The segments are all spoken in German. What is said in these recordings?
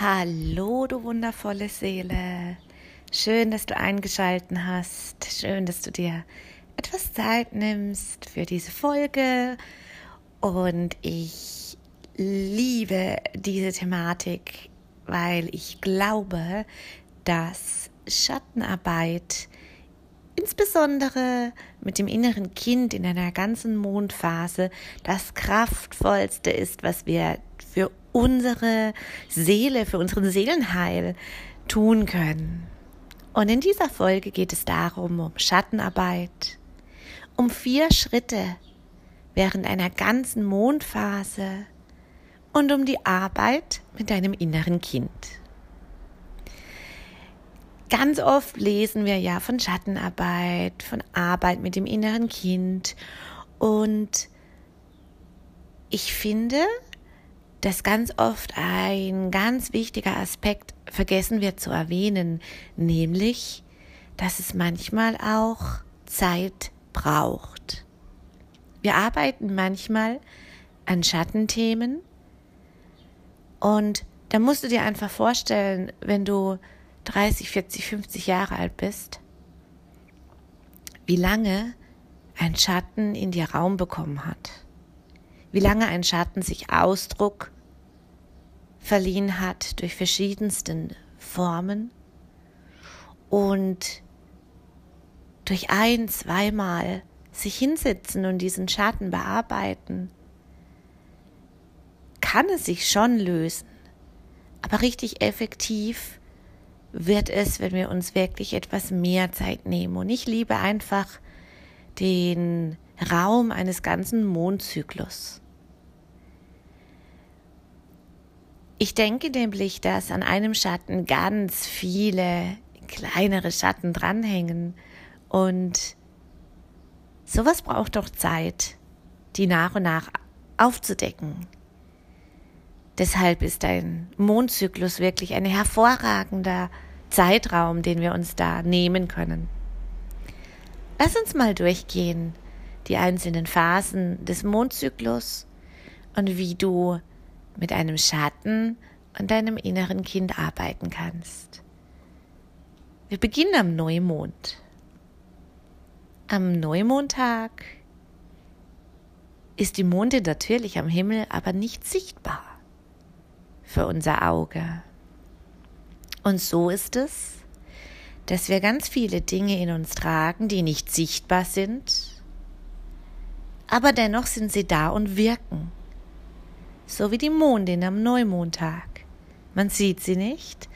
Hallo, du wundervolle Seele. Schön, dass du eingeschalten hast. Schön, dass du dir etwas Zeit nimmst für diese Folge. Und ich liebe diese Thematik, weil ich glaube, dass Schattenarbeit insbesondere mit dem inneren Kind in einer ganzen Mondphase das kraftvollste ist, was wir für unsere Seele, für unseren Seelenheil tun können. Und in dieser Folge geht es darum, um Schattenarbeit, um vier Schritte während einer ganzen Mondphase und um die Arbeit mit deinem inneren Kind. Ganz oft lesen wir ja von Schattenarbeit, von Arbeit mit dem inneren Kind und ich finde, dass ganz oft ein ganz wichtiger Aspekt vergessen wird zu erwähnen, nämlich, dass es manchmal auch Zeit braucht. Wir arbeiten manchmal an Schattenthemen und da musst du dir einfach vorstellen, wenn du 30, 40, 50 Jahre alt bist, wie lange ein Schatten in dir Raum bekommen hat wie lange ein Schatten sich Ausdruck verliehen hat durch verschiedensten Formen und durch ein, zweimal sich hinsetzen und diesen Schatten bearbeiten, kann es sich schon lösen. Aber richtig effektiv wird es, wenn wir uns wirklich etwas mehr Zeit nehmen. Und ich liebe einfach den Raum eines ganzen Mondzyklus. Ich denke nämlich, dass an einem Schatten ganz viele kleinere Schatten dranhängen und sowas braucht doch Zeit, die nach und nach aufzudecken. Deshalb ist ein Mondzyklus wirklich ein hervorragender Zeitraum, den wir uns da nehmen können. Lass uns mal durchgehen, die einzelnen Phasen des Mondzyklus und wie du mit einem Schatten und deinem inneren Kind arbeiten kannst. Wir beginnen am Neumond. Am Neumondtag ist die Monde natürlich am Himmel, aber nicht sichtbar für unser Auge. Und so ist es, dass wir ganz viele Dinge in uns tragen, die nicht sichtbar sind, aber dennoch sind sie da und wirken. So wie die Mondin am Neumondtag. Man sieht sie nicht,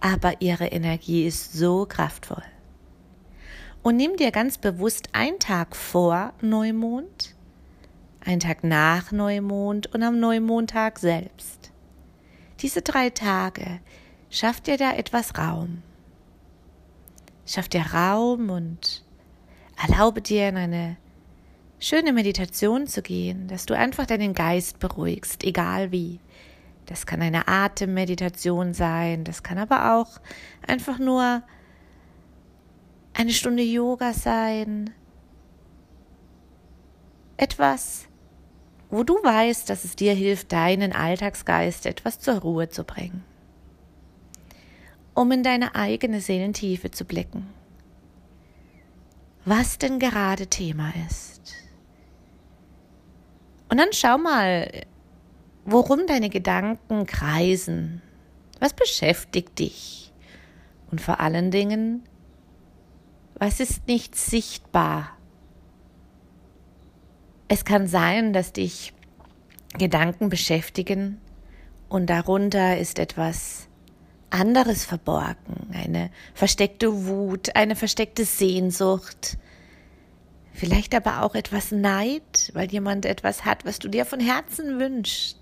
aber ihre Energie ist so kraftvoll. Und nimm dir ganz bewusst einen Tag vor Neumond, einen Tag nach Neumond und am Neumondtag selbst. Diese drei Tage schafft dir da etwas Raum. Schaff dir Raum und erlaube dir in eine schöne Meditation zu gehen, dass du einfach deinen Geist beruhigst, egal wie. Das kann eine Atemmeditation sein, das kann aber auch einfach nur eine Stunde Yoga sein. Etwas, wo du weißt, dass es dir hilft, deinen Alltagsgeist etwas zur Ruhe zu bringen. Um in deine eigene Seelentiefe zu blicken. Was denn gerade Thema ist. Und dann schau mal, worum deine Gedanken kreisen. Was beschäftigt dich? Und vor allen Dingen, was ist nicht sichtbar? Es kann sein, dass dich Gedanken beschäftigen und darunter ist etwas anderes verborgen, eine versteckte Wut, eine versteckte Sehnsucht, Vielleicht aber auch etwas Neid, weil jemand etwas hat, was du dir von Herzen wünschst.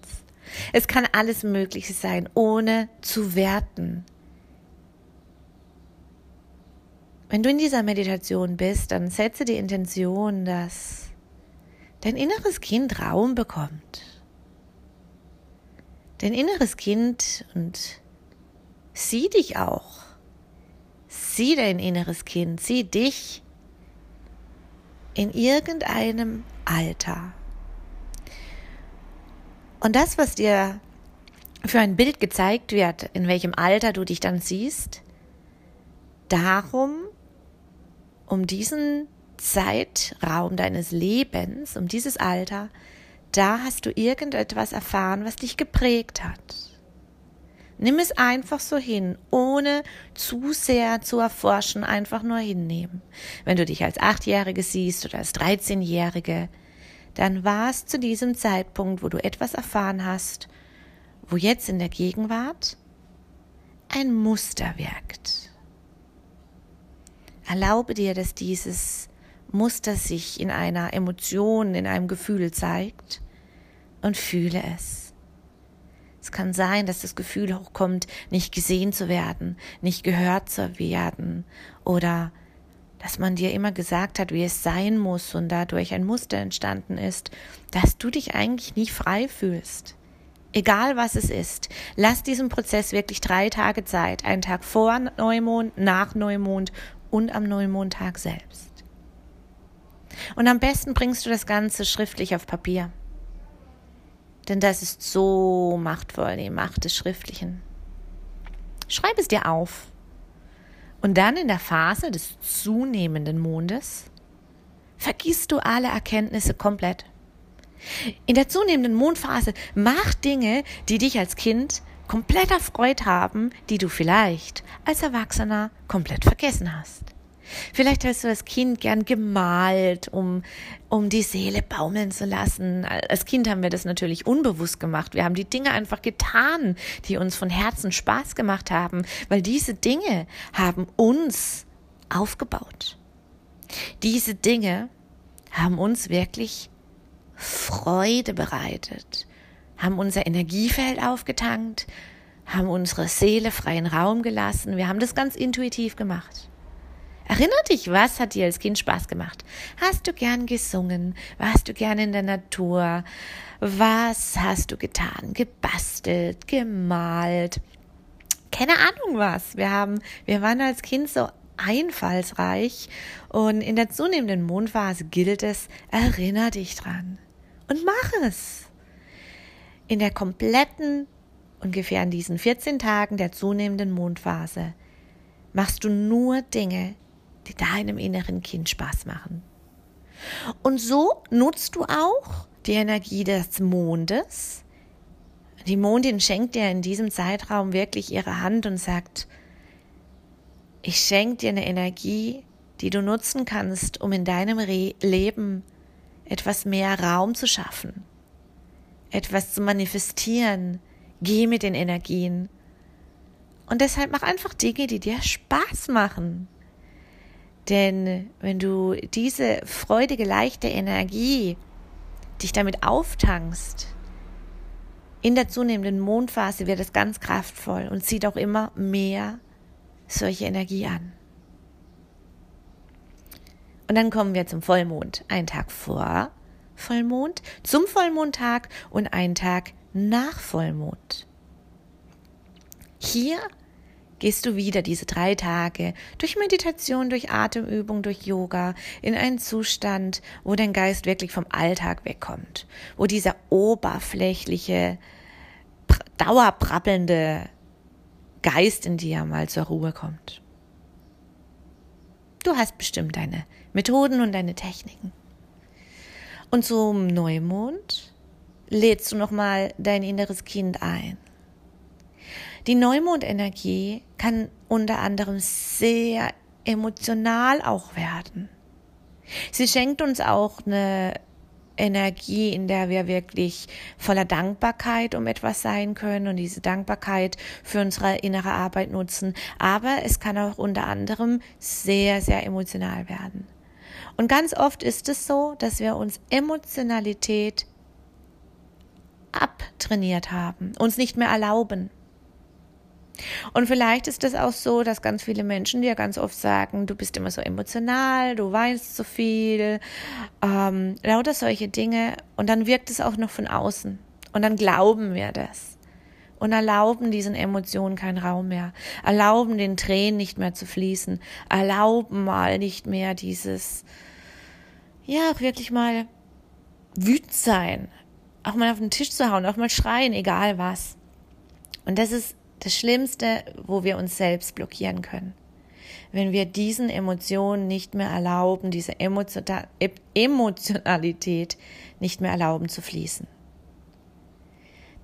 Es kann alles Mögliche sein, ohne zu werten. Wenn du in dieser Meditation bist, dann setze die Intention, dass dein inneres Kind Raum bekommt. Dein inneres Kind und sieh dich auch. Sieh dein inneres Kind, sieh dich in irgendeinem Alter. Und das, was dir für ein Bild gezeigt wird, in welchem Alter du dich dann siehst, darum, um diesen Zeitraum deines Lebens, um dieses Alter, da hast du irgendetwas erfahren, was dich geprägt hat. Nimm es einfach so hin, ohne zu sehr zu erforschen, einfach nur hinnehmen. Wenn du dich als Achtjährige siehst oder als Dreizehnjährige, dann war es zu diesem Zeitpunkt, wo du etwas erfahren hast, wo jetzt in der Gegenwart ein Muster wirkt. Erlaube dir, dass dieses Muster sich in einer Emotion, in einem Gefühl zeigt und fühle es. Es kann sein, dass das Gefühl hochkommt, nicht gesehen zu werden, nicht gehört zu werden oder dass man dir immer gesagt hat, wie es sein muss und dadurch ein Muster entstanden ist, dass du dich eigentlich nie frei fühlst. Egal was es ist, lass diesem Prozess wirklich drei Tage Zeit, einen Tag vor Neumond, nach Neumond und am Neumondtag selbst. Und am besten bringst du das Ganze schriftlich auf Papier. Denn das ist so machtvoll, die Macht des Schriftlichen. Schreib es dir auf. Und dann in der Phase des zunehmenden Mondes vergisst du alle Erkenntnisse komplett. In der zunehmenden Mondphase mach Dinge, die dich als Kind komplett erfreut haben, die du vielleicht als Erwachsener komplett vergessen hast. Vielleicht hast du als Kind gern gemalt, um, um die Seele baumeln zu lassen. Als Kind haben wir das natürlich unbewusst gemacht. Wir haben die Dinge einfach getan, die uns von Herzen Spaß gemacht haben, weil diese Dinge haben uns aufgebaut. Diese Dinge haben uns wirklich Freude bereitet, haben unser Energiefeld aufgetankt, haben unsere Seele freien Raum gelassen. Wir haben das ganz intuitiv gemacht. Erinner dich, was hat dir als Kind Spaß gemacht? Hast du gern gesungen? Warst du gern in der Natur? Was hast du getan? Gebastelt, gemalt? Keine Ahnung was. Wir haben, wir waren als Kind so einfallsreich und in der zunehmenden Mondphase gilt es, erinner dich dran und mach es. In der kompletten, ungefähr in diesen 14 Tagen der zunehmenden Mondphase, machst du nur Dinge, die deinem inneren Kind Spaß machen. Und so nutzt du auch die Energie des Mondes. Die Mondin schenkt dir in diesem Zeitraum wirklich ihre Hand und sagt, ich schenke dir eine Energie, die du nutzen kannst, um in deinem Re Leben etwas mehr Raum zu schaffen, etwas zu manifestieren. Geh mit den Energien. Und deshalb mach einfach Dinge, die dir Spaß machen. Denn wenn du diese freudige, leichte Energie dich damit auftankst, in der zunehmenden Mondphase wird es ganz kraftvoll und zieht auch immer mehr solche Energie an. Und dann kommen wir zum Vollmond. Einen Tag vor Vollmond, zum Vollmondtag und einen Tag nach Vollmond. Hier gehst du wieder diese drei Tage durch Meditation, durch Atemübung, durch Yoga in einen Zustand, wo dein Geist wirklich vom Alltag wegkommt, wo dieser oberflächliche, dauerprappelnde Geist in dir mal zur Ruhe kommt. Du hast bestimmt deine Methoden und deine Techniken. Und zum Neumond lädst du nochmal dein inneres Kind ein. Die Neumondenergie kann unter anderem sehr emotional auch werden. Sie schenkt uns auch eine Energie, in der wir wirklich voller Dankbarkeit um etwas sein können und diese Dankbarkeit für unsere innere Arbeit nutzen. Aber es kann auch unter anderem sehr, sehr emotional werden. Und ganz oft ist es so, dass wir uns Emotionalität abtrainiert haben, uns nicht mehr erlauben. Und vielleicht ist es auch so, dass ganz viele Menschen dir ganz oft sagen, du bist immer so emotional, du weinst so viel, ähm, lauter solche Dinge. Und dann wirkt es auch noch von außen. Und dann glauben wir das. Und erlauben diesen Emotionen keinen Raum mehr. Erlauben den Tränen nicht mehr zu fließen. Erlauben mal nicht mehr dieses, ja, auch wirklich mal wütend sein. Auch mal auf den Tisch zu hauen, auch mal schreien, egal was. Und das ist das Schlimmste, wo wir uns selbst blockieren können. Wenn wir diesen Emotionen nicht mehr erlauben, diese Emotionalität nicht mehr erlauben zu fließen.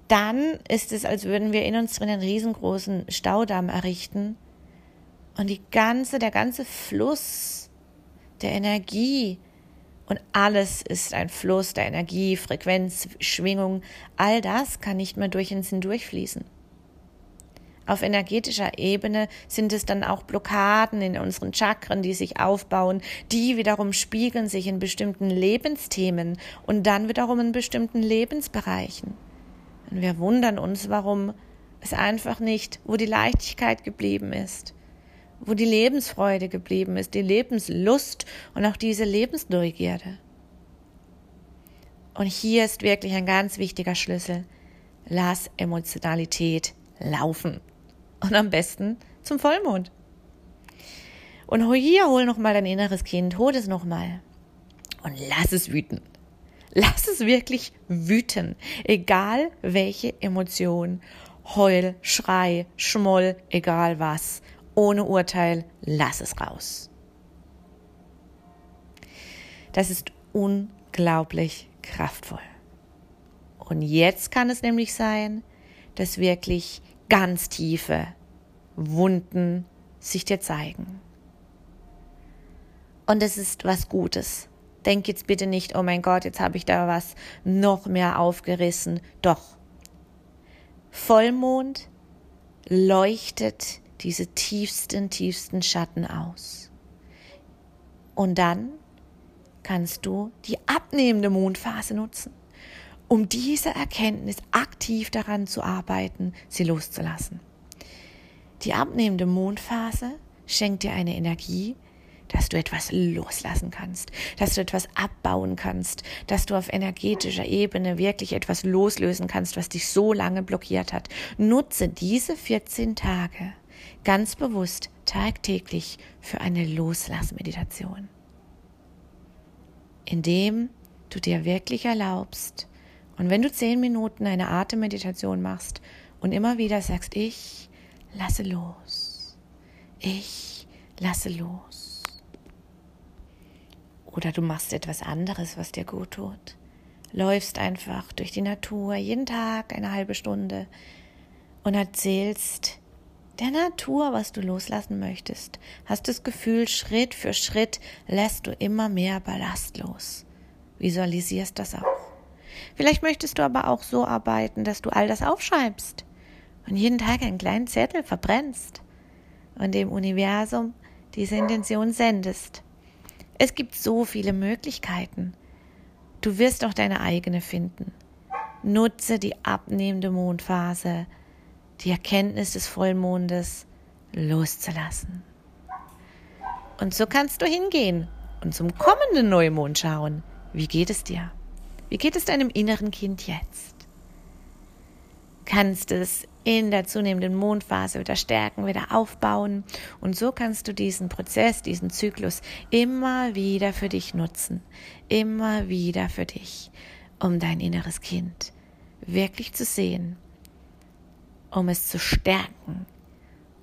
Dann ist es, als würden wir in uns drin einen riesengroßen Staudamm errichten und die ganze, der ganze Fluss der Energie und alles ist ein Fluss der Energie, Frequenz, Schwingung, all das kann nicht mehr durch uns hindurchfließen. Auf energetischer Ebene sind es dann auch Blockaden in unseren Chakren, die sich aufbauen, die wiederum spiegeln sich in bestimmten Lebensthemen und dann wiederum in bestimmten Lebensbereichen. Und wir wundern uns, warum es einfach nicht, wo die Leichtigkeit geblieben ist, wo die Lebensfreude geblieben ist, die Lebenslust und auch diese Lebensneugierde. Und hier ist wirklich ein ganz wichtiger Schlüssel. Lass Emotionalität laufen. Und am besten zum Vollmond. Und hier hol nochmal dein inneres Kind, hol es nochmal. Und lass es wüten. Lass es wirklich wüten. Egal welche Emotion. Heul, Schrei, Schmoll, egal was. Ohne Urteil, lass es raus. Das ist unglaublich kraftvoll. Und jetzt kann es nämlich sein, dass wirklich ganz tiefe Wunden sich dir zeigen. Und es ist was Gutes. Denk jetzt bitte nicht, oh mein Gott, jetzt habe ich da was noch mehr aufgerissen. Doch. Vollmond leuchtet diese tiefsten, tiefsten Schatten aus. Und dann kannst du die abnehmende Mondphase nutzen um diese Erkenntnis aktiv daran zu arbeiten, sie loszulassen. Die abnehmende Mondphase schenkt dir eine Energie, dass du etwas loslassen kannst, dass du etwas abbauen kannst, dass du auf energetischer Ebene wirklich etwas loslösen kannst, was dich so lange blockiert hat. Nutze diese 14 Tage ganz bewusst tagtäglich für eine Loslassmeditation, indem du dir wirklich erlaubst, und wenn du zehn Minuten eine Atemmeditation machst und immer wieder sagst, ich lasse los, ich lasse los. Oder du machst etwas anderes, was dir gut tut. Läufst einfach durch die Natur jeden Tag eine halbe Stunde und erzählst der Natur, was du loslassen möchtest. Hast das Gefühl, Schritt für Schritt lässt du immer mehr Ballast los. Visualisierst das auch. Vielleicht möchtest du aber auch so arbeiten, dass du all das aufschreibst und jeden Tag einen kleinen Zettel verbrennst und dem Universum diese Intention sendest. Es gibt so viele Möglichkeiten. Du wirst auch deine eigene finden. Nutze die abnehmende Mondphase, die Erkenntnis des Vollmondes loszulassen. Und so kannst du hingehen und zum kommenden Neumond schauen. Wie geht es dir? Wie geht es deinem inneren Kind jetzt? Kannst es in der zunehmenden Mondphase wieder stärken, wieder aufbauen. Und so kannst du diesen Prozess, diesen Zyklus immer wieder für dich nutzen. Immer wieder für dich, um dein inneres Kind wirklich zu sehen, um es zu stärken,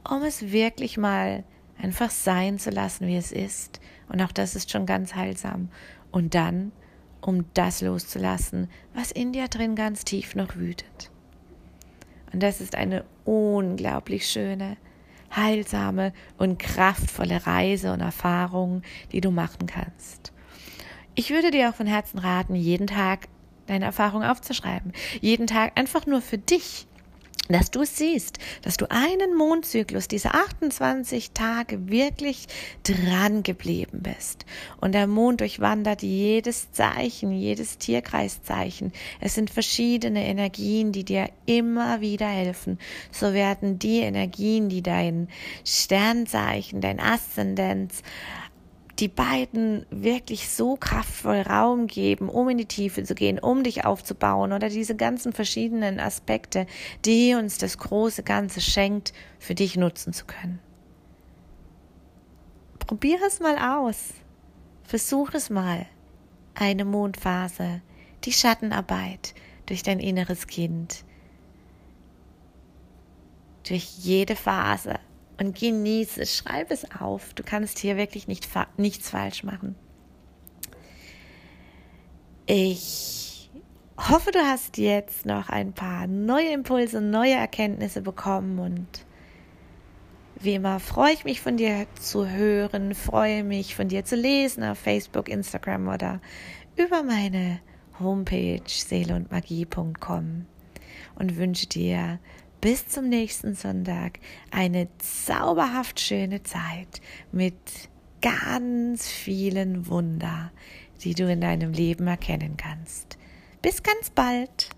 um es wirklich mal einfach sein zu lassen, wie es ist. Und auch das ist schon ganz heilsam. Und dann um das loszulassen, was in dir drin ganz tief noch wütet. Und das ist eine unglaublich schöne, heilsame und kraftvolle Reise und Erfahrung, die du machen kannst. Ich würde dir auch von Herzen raten, jeden Tag deine Erfahrung aufzuschreiben. Jeden Tag einfach nur für dich dass du siehst, dass du einen Mondzyklus, diese 28 Tage wirklich dran geblieben bist. Und der Mond durchwandert jedes Zeichen, jedes Tierkreiszeichen. Es sind verschiedene Energien, die dir immer wieder helfen. So werden die Energien, die dein Sternzeichen, dein Aszendenz, die beiden wirklich so kraftvoll Raum geben, um in die Tiefe zu gehen, um dich aufzubauen oder diese ganzen verschiedenen Aspekte, die uns das große Ganze schenkt, für dich nutzen zu können. Probier es mal aus. Versuch es mal. Eine Mondphase, die Schattenarbeit durch dein inneres Kind. durch jede Phase und genieße es, schreib es auf. Du kannst hier wirklich nicht, nichts falsch machen. Ich hoffe, du hast jetzt noch ein paar neue Impulse, neue Erkenntnisse bekommen und wie immer freue ich mich von dir zu hören, freue mich von dir zu lesen auf Facebook, Instagram oder über meine Homepage seeleundmagie.com und wünsche dir bis zum nächsten Sonntag eine zauberhaft schöne Zeit mit ganz vielen Wunder, die du in deinem Leben erkennen kannst. Bis ganz bald.